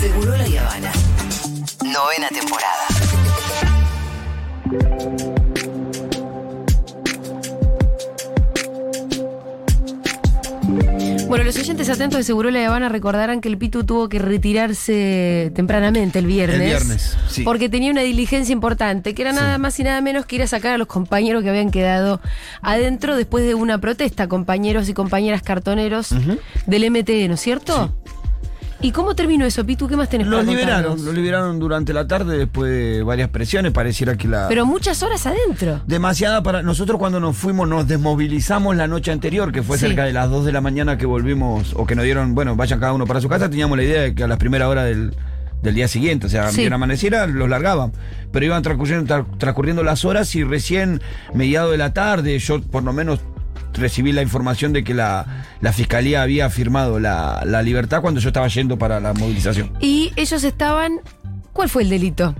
Seguro la Habana. Novena temporada. Bueno, los oyentes atentos de Seguro La Habana recordarán que el Pitu tuvo que retirarse tempranamente el viernes. El viernes, sí. Porque tenía una diligencia importante, que era nada más y nada menos que ir a sacar a los compañeros que habían quedado adentro después de una protesta, compañeros y compañeras cartoneros del MTE, ¿no es cierto? ¿Y cómo terminó eso, Pitu? ¿Qué más tenés Los para liberaron, los liberaron durante la tarde después de varias presiones. Pareciera que la. Pero muchas horas adentro. Demasiada para. Nosotros cuando nos fuimos nos desmovilizamos la noche anterior, que fue Sí. cerca de las 2 de la mañana que volvimos, o que nos dieron, bueno, vayan cada uno para su casa, teníamos la idea de que a las primeras horas del, del día siguiente, o sea, Sí. bien amaneciera, los largaban. Pero iban transcurriendo, tra- transcurriendo las horas y recién, mediado de la tarde, yo por lo menos recibí la información de que la, la fiscalía había firmado la, la libertad cuando yo estaba yendo para la movilización. Y ellos estaban. ¿Cuál fue el delito?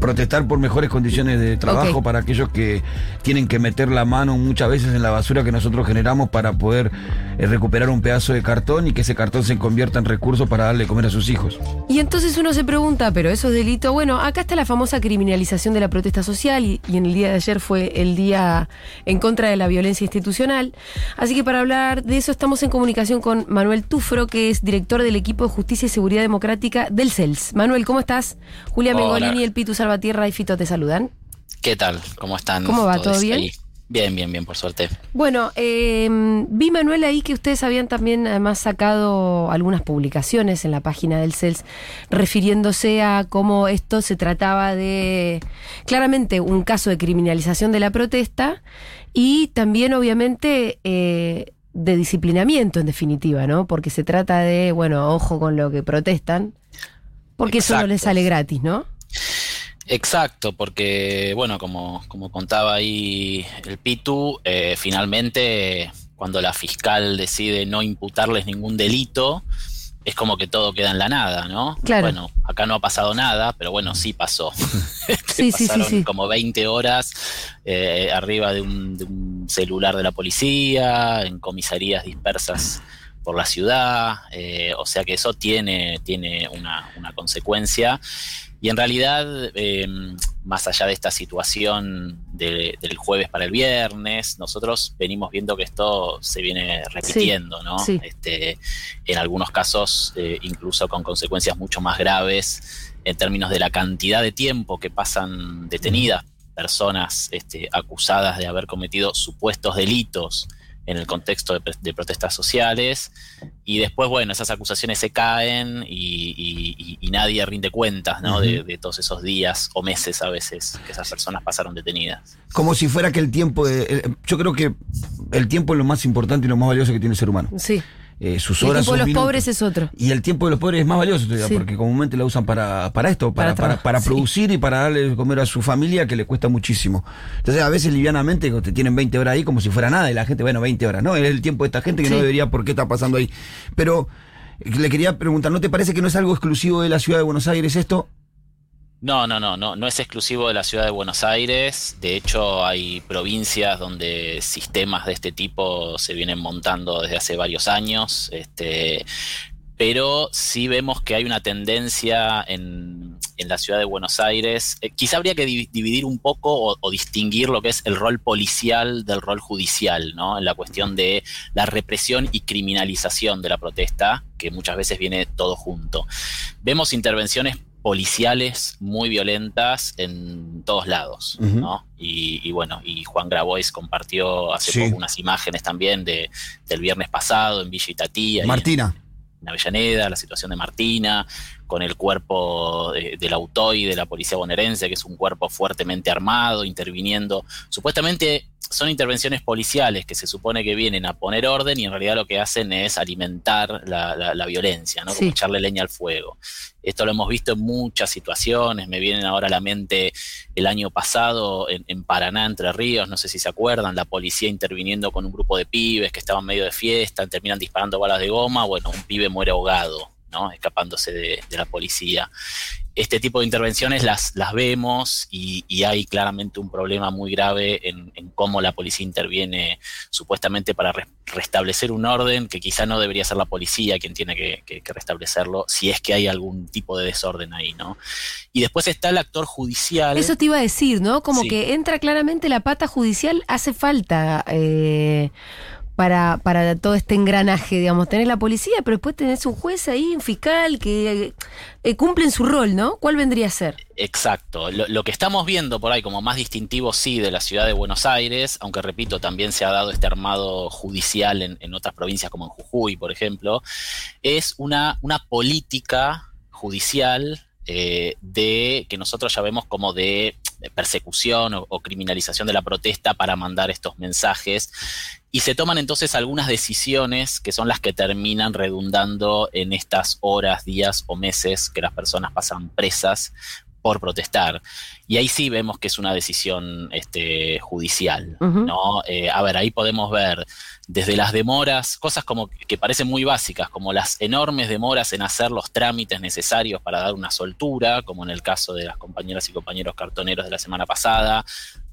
Protestar por mejores condiciones de trabajo para aquellos que tienen que meter la mano muchas veces en la basura que nosotros generamos para poder eh, recuperar un pedazo de cartón y que ese cartón se convierta en recursos para darle de comer a sus hijos. Y entonces uno se pregunta, pero eso es delito. Bueno, acá está la famosa criminalización de la protesta social y, y en el día de ayer fue el día en contra de la violencia institucional. Así que para hablar de eso estamos en comunicación con Manuel Tufro, que es director del equipo de Justicia y Seguridad Democrática del CELS. Manuel, ¿cómo estás? Julia Hola. Mengolini, el Pitu Salvatierra y Fito te saludan. ¿Qué tal? ¿Cómo están? ¿Cómo va? ¿Todo bien? ahí? Bien, bien, bien, por suerte. Bueno, eh, vi Manuel ahí que ustedes habían también además sacado algunas publicaciones en la página del CELS refiriéndose a cómo esto se trataba de claramente un caso de criminalización de la protesta y también obviamente eh, de disciplinamiento en definitiva, ¿no? Porque se trata de, bueno, ojo con lo que protestan, porque eso no Exacto. les sale gratis, ¿no? Exacto, porque, bueno, como, como contaba ahí el Pitu, eh, finalmente cuando la fiscal decide no imputarles ningún delito, es como que todo queda en la nada, ¿no? Claro. Bueno, acá no ha pasado nada, pero bueno, sí pasó. Sí, sí, sí, Pasaron sí. como 20 horas eh, arriba de un, de un celular de la policía, en comisarías dispersas por la ciudad, eh, o sea que eso tiene, tiene una, una consecuencia. Y en realidad, eh, más allá de esta situación de- del jueves para el viernes, nosotros venimos viendo que esto se viene repitiendo, ¿no? sí. Este, en algunos casos, eh, incluso con consecuencias mucho más graves en términos de la cantidad de tiempo que pasan detenidas personas este, acusadas de haber cometido supuestos delitos en el contexto de, de protestas sociales y después, bueno, esas acusaciones se caen y, y- y- y nadie rinde cuentas ¿no? de, de todos esos días o meses a veces que esas personas pasaron detenidas. Como si fuera que el tiempo de... yo creo que el tiempo es lo más importante y lo más valioso que tiene el ser humano. Sí. Eh, sus El horas, tiempo de los minutos. pobres es otro. Y el tiempo de los pobres es más valioso todavía, Sí. porque comúnmente la usan para, para esto, para, Para para, trabajar, para sí. producir y para darle de comer a su familia, que le cuesta muchísimo. Entonces, a veces livianamente te tienen 20 horas ahí como si fuera nada, y la gente, bueno, 20 horas, ¿no? Es el tiempo de esta gente que Sí. no debería por qué está pasando ahí. Pero eh, le quería preguntar, ¿no te parece que no es algo exclusivo de la ciudad de Buenos Aires esto? No, no, no, no, no es exclusivo de la ciudad de Buenos Aires. De hecho, hay provincias donde sistemas de este tipo se vienen montando desde hace varios años. Este, pero sí vemos que hay una tendencia en, en la ciudad de Buenos Aires. Eh, quizá habría que di- dividir un poco o, o distinguir lo que es el rol policial del rol judicial, ¿no? En la cuestión de la represión y criminalización de la protesta, que muchas veces viene todo junto. Vemos intervenciones policiales muy violentas en todos lados. ¿no? Y, y bueno, y Juan Grabois compartió hace Sí. poco unas imágenes también de, del viernes pasado en Villa Itatí, ahí en- Martina. en Avellaneda, la situación de Martina, con el cuerpo de- del AUTOI de la policía bonaerense, que es un cuerpo fuertemente armado, interviniendo. Supuestamente son intervenciones policiales que se supone que vienen a poner orden y en realidad lo que hacen es alimentar la, la- la violencia, ¿no? Sí. Como echarle leña al fuego. Esto lo hemos visto en muchas situaciones, me vienen ahora a la mente el año pasado en, en Paraná, Entre Ríos, no sé si se acuerdan, la policía interviniendo con un grupo de pibes que estaban medio de fiesta, terminan disparando balas de goma, bueno, un pibe muere ahogado, ¿no? Escapándose de, de la policía. este tipo de intervenciones las, las vemos y, hay claramente un problema muy grave en, cómo la policía interviene supuestamente para restablecer un orden que quizá no debería ser la policía quien tiene que, restablecerlo, si es que hay algún tipo de desorden ahí, ¿no? Y después está el actor judicial. Eso te iba a decir, ¿no? Como que entra claramente la pata judicial, hace falta. Eh, para, para todo este engranaje, digamos. Tenés la policía, pero después tenés un juez ahí, un fiscal, que eh, cumplen su rol, ¿no? ¿Cuál vendría a ser? Exacto. Lo, que estamos viendo por ahí como más distintivo, sí, de la ciudad de Buenos Aires, aunque repito, también se ha dado este armado judicial en, otras provincias como en Jujuy, por ejemplo, es una, una política judicial eh, de que nosotros ya vemos como de, persecución o, criminalización de la protesta para mandar estos mensajes y se toman entonces algunas decisiones que son las que terminan redundando en estas horas, días o meses que las personas pasan presas por protestar. Y ahí sí vemos que es una decisión este, judicial. ¿no? Eh, a ver, ahí podemos ver desde las demoras, cosas como que parecen muy básicas, como las enormes demoras en hacer los trámites necesarios para dar una soltura, como en el caso de las compañeras y compañeros cartoneros de la semana pasada,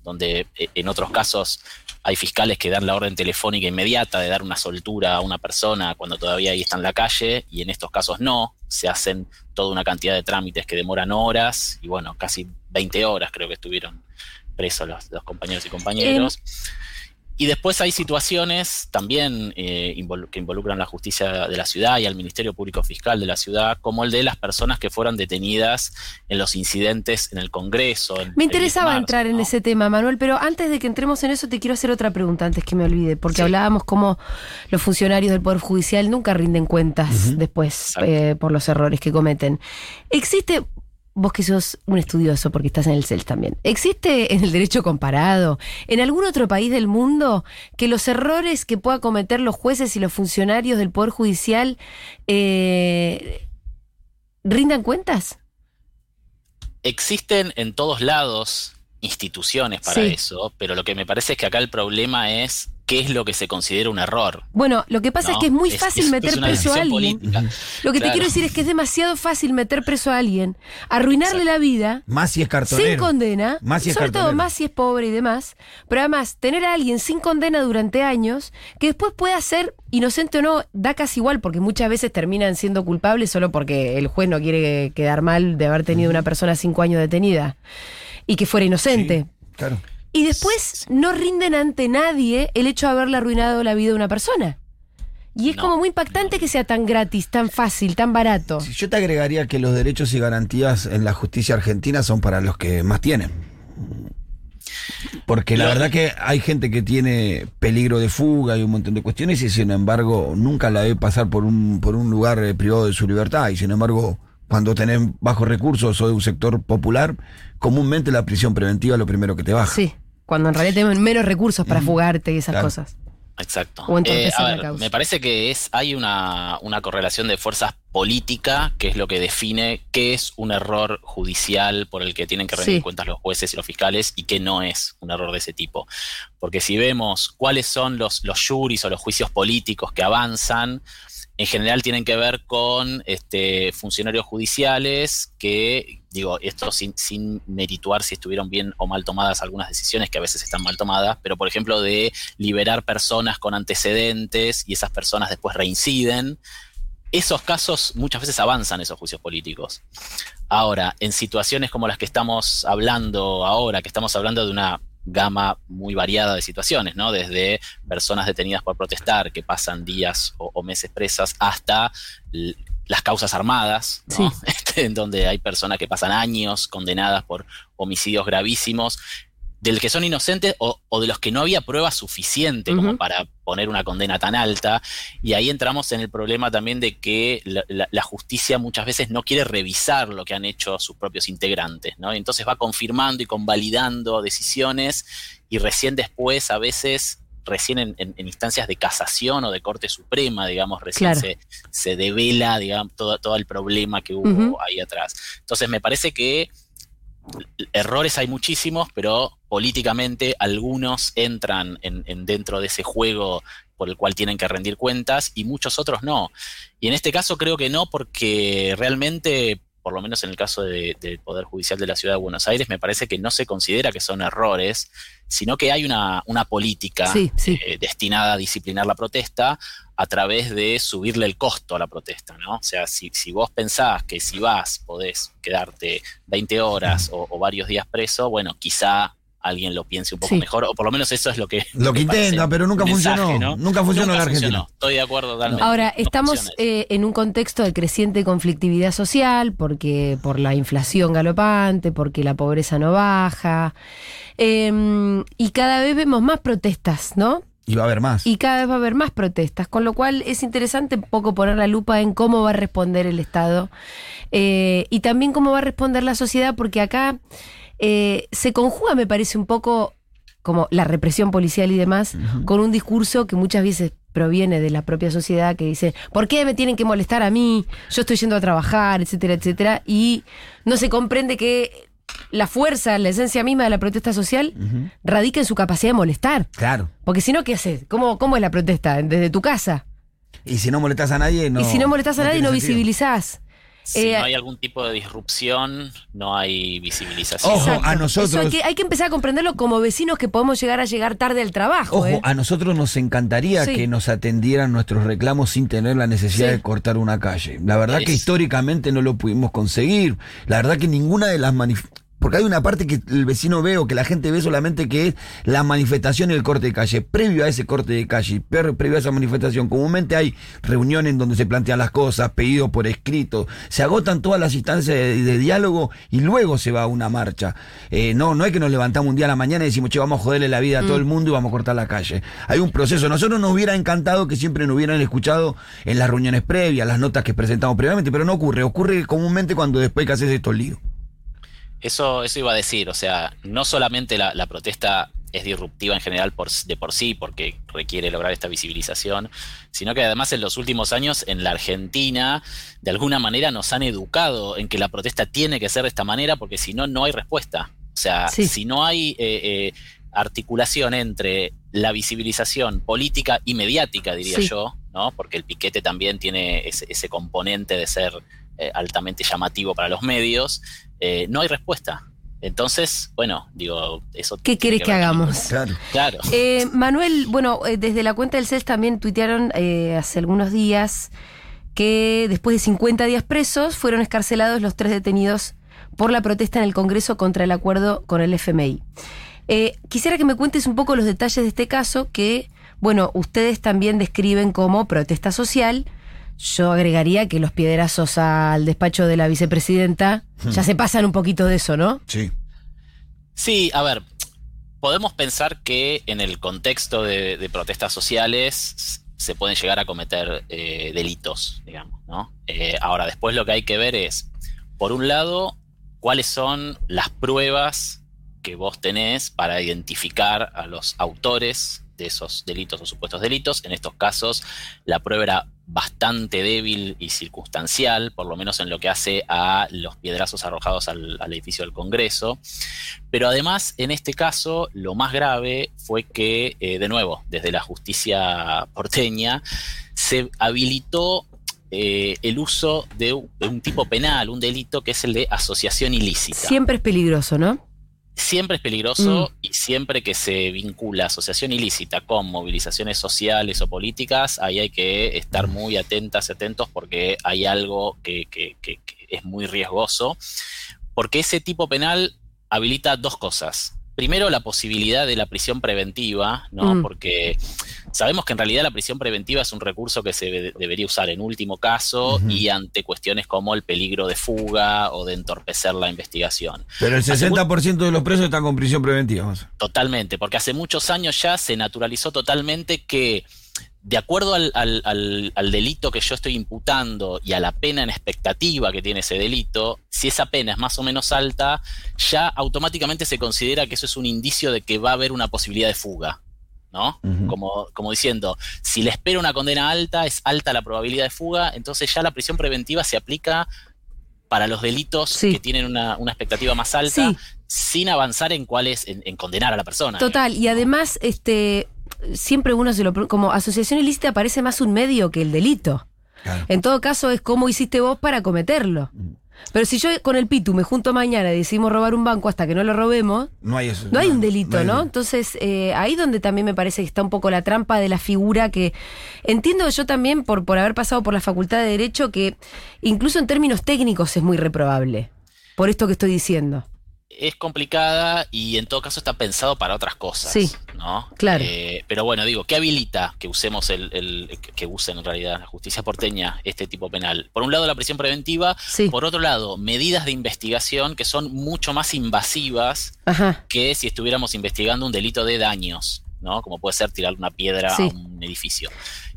donde eh, en otros casos hay fiscales que dan la orden telefónica inmediata de dar una soltura a una persona cuando todavía ahí está en la calle, y en estos casos no, se hacen toda una cantidad de trámites que demoran horas, y bueno, casi 20 horas creo que estuvieron presos los, compañeros y compañeros. Y después hay situaciones también eh, que involucran la justicia de la ciudad y al Ministerio Público Fiscal de la ciudad, como el de las personas que fueron detenidas en los incidentes en el Congreso. me interesaba entrar en ese tema, Manuel, pero antes de que entremos en eso te quiero hacer otra pregunta antes que me olvide, porque hablábamos como los funcionarios del Poder Judicial nunca rinden cuentas después eh, por los errores que cometen. ¿Existe vos que sos un estudioso porque estás en el CELS también, ¿existe en el derecho comparado, en algún otro país del mundo, que los errores que puedan cometer los jueces y los funcionarios del Poder Judicial eh, rindan cuentas? Existen en todos lados instituciones para eso, pero lo que me parece es que acá el problema es qué es lo que se considera un error. Bueno, lo que pasa es que es muy fácil meter preso a alguien. Lo que te quiero decir es que es demasiado fácil meter preso a alguien, arruinarle la vida. Más si es cartonero. Sin condena. Más si es sobre todo más si es pobre y demás. Pero además, tener a alguien sin condena durante años, que después pueda ser inocente o no, da casi igual, porque muchas veces terminan siendo culpables solo porque el juez no quiere quedar mal de haber tenido una persona cinco años detenida y que fuera inocente. claro. Y después no rinden ante nadie el hecho de haberle arruinado la vida a una persona. Y es como muy impactante que sea tan gratis, tan fácil, tan barato. Yo te agregaría que los derechos y garantías en la justicia argentina son para los que más tienen. Porque la verdad que hay gente que tiene peligro de fuga y un montón de cuestiones y sin embargo nunca la ve pasar por un, por un lugar eh, privado de su libertad y sin embargo cuando tenés bajos recursos o de un sector popular, comúnmente la prisión preventiva es lo primero que te baja. Sí. Cuando en realidad tienen menos recursos para fugarte y esas cosas. Exacto. Eh, me parece que es hay una, correlación de fuerzas política, que es lo que define qué es un error judicial por el que tienen que rendir cuentas los jueces y los fiscales y qué no es un error de ese tipo. Porque si vemos cuáles son los, los juris o los juicios políticos que avanzan, en general tienen que ver con este, funcionarios judiciales que, digo, esto sin, sin merituar si estuvieron bien o mal tomadas algunas decisiones que a veces están mal tomadas, pero por ejemplo de liberar personas con antecedentes y esas personas después reinciden. Esos casos muchas veces avanzan esos juicios políticos. Ahora, en situaciones como las que estamos hablando ahora, que estamos hablando de una gama muy variada de situaciones, ¿no? Desde personas detenidas por protestar que pasan días o, meses presas hasta las causas armadas, este, en donde hay personas que pasan años condenadas por homicidios gravísimos del que son inocentes o, de los que no había prueba suficiente como para poner una condena tan alta. Y ahí entramos en el problema también de que la, justicia muchas veces no quiere revisar lo que han hecho sus propios integrantes, ¿no? entonces va confirmando y convalidando decisiones y recién después a veces recién en, instancias de casación o de Corte Suprema, digamos, recién se, se, devela, digamos, todo, todo el problema que hubo ahí atrás. Entonces me parece que errores hay muchísimos, pero políticamente algunos entran en, dentro de ese juego por el cual tienen que rendir cuentas y muchos otros no. Y en este caso creo que no, porque realmente por lo menos en el caso de- del Poder Judicial de la Ciudad de Buenos Aires, me parece que no se considera que son errores, sino que hay una, una política Sí, sí. eh, destinada a disciplinar la protesta a través de subirle el costo a la protesta, ¿no? O sea, si, si vos pensás que si vas podés quedarte 20 horas o, o varios días preso, bueno, quizá alguien lo piense un poco Sí. mejor, o por lo menos eso es lo que... Lo que intenta, pero nunca mensaje, funcionó. ¿no? Nunca funcionó en la Argentina. funcionó. Estoy de acuerdo totalmente. Ahora, No estamos eh, en un contexto de creciente conflictividad social, porque por la inflación galopante, porque la pobreza no baja, eh, y cada vez vemos más protestas, ¿no? Y va a haber más. Y cada vez va a haber más protestas, con lo cual es interesante un poco poner la lupa en cómo va a responder el Estado eh, y también cómo va a responder la sociedad, porque acá eh, se conjuga, me parece, un poco como la represión policial y demás, con un discurso que muchas veces proviene de la propia sociedad que dice, ¿por qué me tienen que molestar a mí? Yo estoy yendo a trabajar, etcétera, etcétera, y no se comprende que la fuerza, la esencia misma de la protesta social Ujú. radica en su capacidad de molestar. Claro. Porque si no, ¿qué haces? ¿Cómo, ¿Cómo es la protesta? Desde tu casa. Y si no molestas a nadie, no. y si no molestas a nadie, no sentido. visibilizás. Si eh, no hay algún tipo de disrupción, no hay visibilización. Ojo, Exacto. a nosotros- Eso hay, que, hay que empezar a comprenderlo como vecinos que podemos llegar a llegar tarde al trabajo. Ojo, ¿eh? a nosotros nos encantaría Sí. que nos atendieran nuestros reclamos sin tener la necesidad Sí. de cortar una calle. La verdad que históricamente no lo pudimos conseguir. La verdad que ninguna de las manifestaciones... Porque hay una parte que el vecino ve o que la gente ve solamente que es la manifestación y el corte de calle. Previo a ese corte de calle, previo a esa manifestación, comúnmente hay reuniones donde se plantean las cosas, pedidos por escrito, se agotan todas las instancias de, de diálogo y luego se va a una marcha. Eh, no, no es que nos levantamos un día a la mañana y decimos, che, vamos a joderle la vida a todo el mundo y vamos a cortar la calle. Hay un proceso. Nosotros nos hubiera encantado que siempre nos hubieran escuchado en las reuniones previas, las notas que presentamos previamente, pero no ocurre. Ocurre comúnmente cuando después que haces estos líos. Eso, eso iba a decir, o sea, no solamente la, la protesta es disruptiva en general por, de por sí, porque requiere lograr esta visibilización, sino que además en los últimos años en la Argentina, de alguna manera nos han educado en que la protesta tiene que ser de esta manera, porque si no, no hay respuesta. O sea, Sí. si no hay eh, eh, articulación entre la visibilización política y mediática, diría Sí. yo, ¿no? Porque el piquete también tiene ese, ese componente de ser eh, altamente llamativo para los medios, eh, no hay respuesta. Entonces, bueno, digo, eso. ¿Qué tiene querés que hagamos? Claro. Claro. Eh, Manuel, bueno, eh, desde la cuenta del CES también tuitearon eh, hace algunos días que después de 50 días presos fueron escarcelados los tres detenidos por la protesta en el Congreso contra el acuerdo con el FMI. Eh, quisiera que me cuentes un poco los detalles de este caso que, bueno, ustedes también describen como protesta social. Yo agregaría que los piedrazos al despacho de la vicepresidenta ya se pasan un poquito de eso, ¿no? Sí. Sí, a ver, podemos pensar que en el contexto de, de protestas sociales se pueden llegar a cometer eh, delitos, digamos, ¿no? Eh, ahora, después lo que hay que ver es, por un lado, cuáles son las pruebas que vos tenés para identificar a los autores de esos delitos o supuestos delitos. En estos casos, la prueba era bastante débil y circunstancial, por lo menos en lo que hace a los piedrazos arrojados al, edificio del Congreso. Pero además, en este caso, lo más grave fue que, eh, de nuevo, desde la justicia porteña, se habilitó eh, el uso de un tipo penal, un delito que es el de asociación ilícita. Siempre es peligroso, ¿no? Siempre es peligroso Mm. y siempre que se vincula asociación ilícita con movilizaciones sociales o políticas, ahí hay que estar muy atentas y atentos porque hay algo que, que- que- que es muy riesgoso. Porque ese tipo penal habilita dos cosas. Primero, la posibilidad de la prisión preventiva, ¿no? Mm. Porque sabemos que en realidad la prisión preventiva es un recurso que se de- debería usar en último caso y ante cuestiones como el peligro de fuga o de entorpecer la investigación. Pero el Hace 60% de los presos están con prisión preventiva. vamos. Totalmente, porque hace muchos años ya se naturalizó totalmente que, de acuerdo al, al- al- al delito que yo estoy imputando y a la pena en expectativa que tiene ese delito, si esa pena es más o menos alta, ya automáticamente se considera que eso es un indicio de que va a haber una posibilidad de fuga. ¿No? Como, como diciendo, si le espero una condena alta, es alta la probabilidad de fuga, entonces ya la prisión preventiva se aplica para los delitos Sí. que tienen una, una expectativa más alta, Sí. sin avanzar en cuál es, en, en condenar a la persona. Total, y además, este, siempre uno se lo como asociación ilícita parece más un medio que el delito. Claro. En todo caso, es cómo hiciste vos para cometerlo. Pero si yo con el Pitu me junto mañana y decidimos robar un banco hasta que no lo robemos, No hay eso. no hay un delito, ¿no? Entonces, eh, ahí donde también me parece que está un poco la trampa de la figura que entiendo yo también por, por haber pasado por la Facultad de Derecho que incluso en términos técnicos es muy reprobable. Por esto que estoy diciendo. Es complicada y en todo caso está pensado para otras cosas. Sí, ¿no? claro. Eh, pero bueno, digo, ¿qué habilita que usemos el, el- que usen en realidad la justicia porteña este tipo penal? Por un lado la prisión preventiva, Sí. por otro lado, medidas de investigación que son mucho más invasivas Ajá. que si estuviéramos investigando un delito de daños, ¿no? Como puede ser tirar una piedra Sí. a un edificio.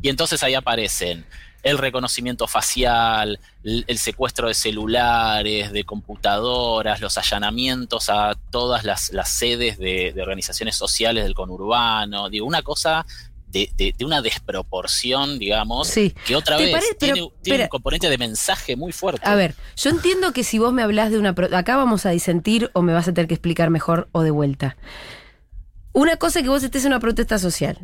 Y entonces ahí aparecen el reconocimiento facial, el, el secuestro de celulares, de computadoras, los allanamientos a todas las, las sedes de, de organizaciones sociales del conurbano. Digo, una cosa de, de- de una desproporción, digamos, Sí. que otra ¿Te vez parece? Pero, tiene, un componente de mensaje muy fuerte. A ver, yo entiendo que si vos me hablas de una... Acá vamos a disentir o me vas a tener que explicar mejor o de vuelta. Una cosa es que vos estés en una protesta social.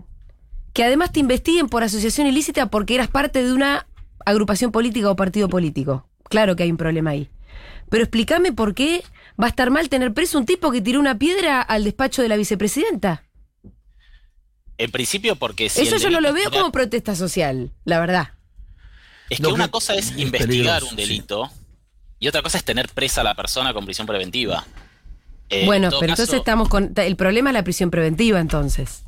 Que además te investiguen por asociación ilícita porque eras parte de una agrupación política o partido político. Claro que hay un problema ahí. Pero explícame por qué va a estar mal tener preso un tipo que tiró una piedra al despacho de la vicepresidenta. En principio porque si Eso yo no lo veo era- como protesta social, la verdad. Es que una cosa es es investigar un delito y otra cosa es tener presa a la persona con prisión preventiva. Eh, bueno, en pero caso- entonces estamos con... El problema es la prisión preventiva entonces.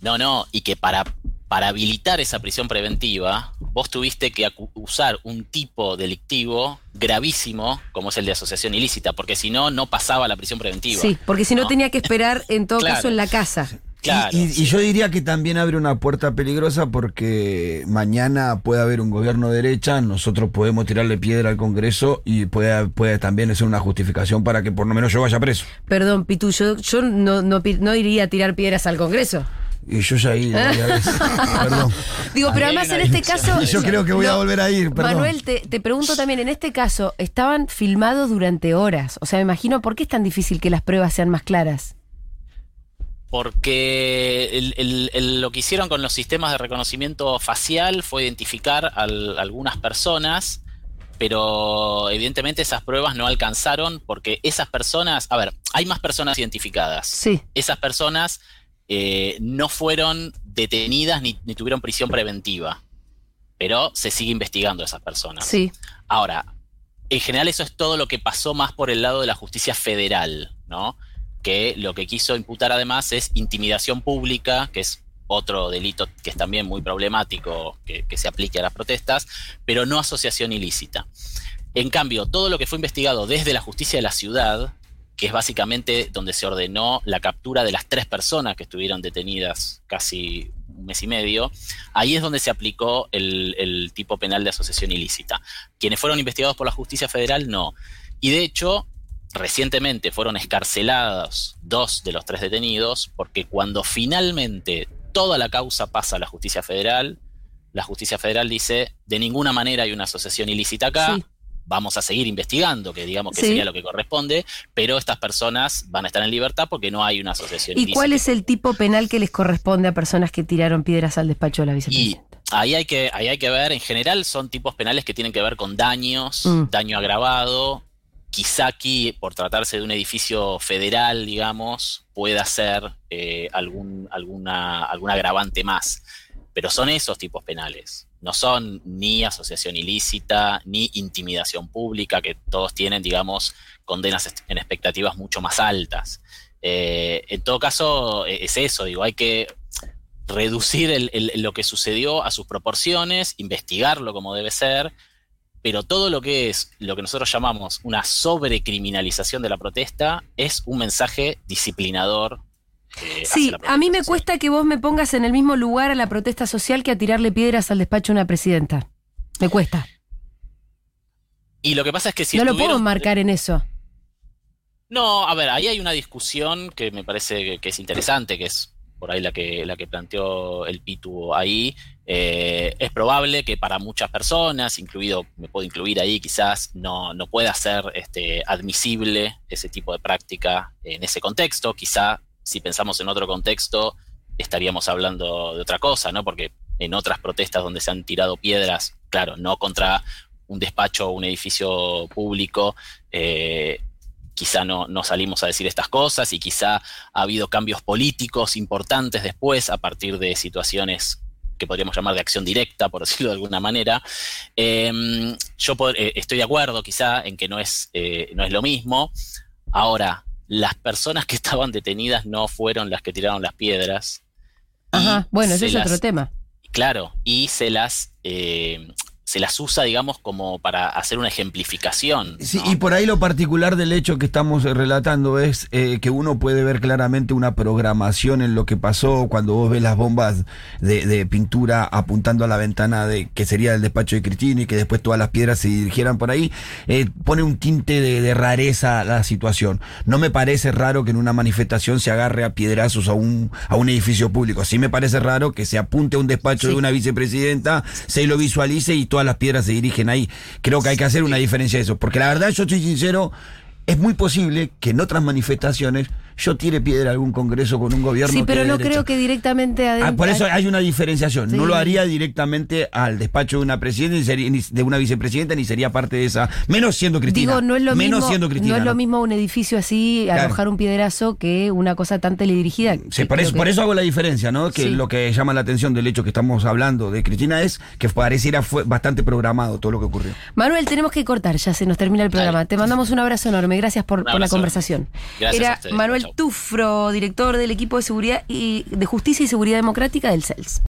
No, no, y que para, para habilitar esa prisión preventiva, vos tuviste que usar un tipo delictivo gravísimo como es el de asociación ilícita, porque si no, no pasaba la prisión preventiva. Sí, porque si no, ¿no? tenía que esperar en todo Claro. caso en la casa. Claro, y, y- sí. y yo diría que también abre una puerta peligrosa porque mañana puede haber un gobierno de derecha, nosotros podemos tirarle piedra al Congreso y puede, puede también ser una justificación para que por lo menos yo vaya preso. Perdón, Pitu, yo, yo no, no, no iría a tirar piedras al Congreso. Y yo ya ahí, varias veces. perdón. Digo, pero Ahí además en este caso... Y yo creo que voy a volver a ir, perdón. Manuel, te, te pregunto también, en este caso, estaban filmados durante horas. O sea, me imagino, ¿por qué es tan difícil que las pruebas sean más claras? Porque el- el- el- lo que hicieron con los sistemas de reconocimiento facial fue identificar al- algunas personas, pero evidentemente esas pruebas no alcanzaron porque esas personas, a ver, hay más personas identificadas. Sí, Esas personas eh, no fueron detenidas ni, ni tuvieron prisión preventiva, pero se sigue investigando a esas personas. sí. Ahora, en general eso es todo lo que pasó más por el lado de la justicia federal, ¿no? Que lo que quiso imputar además es intimidación pública, que es otro delito que es también muy problemático que, que se aplique a las protestas, pero no asociación ilícita. En cambio, todo lo que fue investigado desde la justicia de la ciudad, que es básicamente donde se ordenó la captura de las tres personas que estuvieron detenidas casi un mes y medio, ahí es donde se aplicó el, tipo penal de asociación ilícita. Quienes fueron investigados por la justicia federal, no. Y de hecho, recientemente fueron escarcelados dos de los tres detenidos, porque cuando finalmente toda la causa pasa a la justicia federal, la justicia federal dice, de ninguna manera hay una asociación ilícita acá. Vamos a seguir investigando, que digamos que Sí. sería lo que corresponde, pero estas personas van a estar en libertad porque no hay una asociación ¿Y cuál es el tipo penal que les corresponde a personas que tiraron piedras al despacho de la Y vicepresidenta? ahí hay, que, ahí hay que ver, en general son tipos penales que tienen que ver con daños, Mm. daño agravado. Quizá aquí, por tratarse de un edificio federal, digamos, pueda ser eh, algún, alguna, algún agravante más. Pero son esos tipos penales. No son ni asociación ilícita, ni intimidación pública, que todos tienen, digamos, condenas en expectativas mucho más altas. Eh, en todo caso, eh, es eso, digo, hay que reducir lo que sucedió a sus proporciones, investigarlo como debe ser, pero todo lo que es lo que nosotros llamamos una sobrecriminalización de la protesta es un mensaje disciplinador. Eh, Sí, a mí me social. cuesta que vos me pongas en el mismo lugar a la protesta social que a tirarle piedras al despacho de una presidenta. Me cuesta. Y lo que pasa es que si no lo puedo marcar en eso. No, a ver, ahí hay una discusión que me parece que, que es interesante, que es por ahí la que, la que planteó el Pitu ahí. Eh, es probable que para muchas personas, incluido, me puedo incluir ahí quizás, no, no pueda ser este, admisible ese tipo de práctica en ese contexto. Quizá si pensamos en otro contexto, estaríamos hablando de otra cosa, ¿no? Porque en otras protestas donde se han tirado piedras, claro, no contra un despacho o un edificio público, eh, quizá no, no, salimos a decir estas cosas y quizá ha habido cambios políticos importantes después a partir de situaciones que podríamos llamar de acción directa, por decirlo de alguna manera. Eh, yo eh, estoy de acuerdo quizá en que no es, eh, no es lo mismo. Ahora, las personas que estaban detenidas no fueron las que tiraron las piedras. Ajá, bueno, ese es las, otro tema. Claro, y se las eh, se las usa, digamos, como para hacer una ejemplificación. Sí, y por ahí lo particular del hecho que estamos relatando es eh, que uno puede ver claramente una programación en lo que pasó cuando vos ves las bombas de, de, pintura apuntando a la ventana de que sería el despacho de Cristina y que después todas las piedras se dirigieran por ahí, eh, pone un tinte de, de, rareza a la situación. No me parece raro que en una manifestación se agarre a piedrazos a un, a un edificio público. Sí me parece raro que se apunte a un despacho sí. de una vicepresidenta, se lo visualice y todas las piedras se dirigen ahí. Creo que hay que hacer una diferencia de eso. Porque la verdad, yo estoy sincero, es muy posible que en otras manifestaciones yo tire piedra a algún congreso con un gobierno. Sí, pero que no de creo que directamente ah, Por eso hay una diferenciación. Sí. No lo haría directamente al despacho de una presidenta, ni, sería, ni de una vicepresidenta, ni sería parte de esa. Menos siendo Cristina. Digo, no es lo menos mismo, siendo Cristina. No es lo mismo un edificio así, claro. arrojar un piedrazo, que una cosa tan teledirigida. Sí, por, eso, que... por eso hago la diferencia, ¿no? Que Sí. lo que llama la atención del hecho que estamos hablando de Cristina es que pareciera fue bastante programado todo lo que ocurrió. Manuel, tenemos que cortar, ya se nos termina el programa. Dale. Te mandamos un abrazo enorme. Gracias por, la conversación. Gracias a Era. Manuel. Tufro, director del equipo de seguridad y de justicia y seguridad democrática del CELS.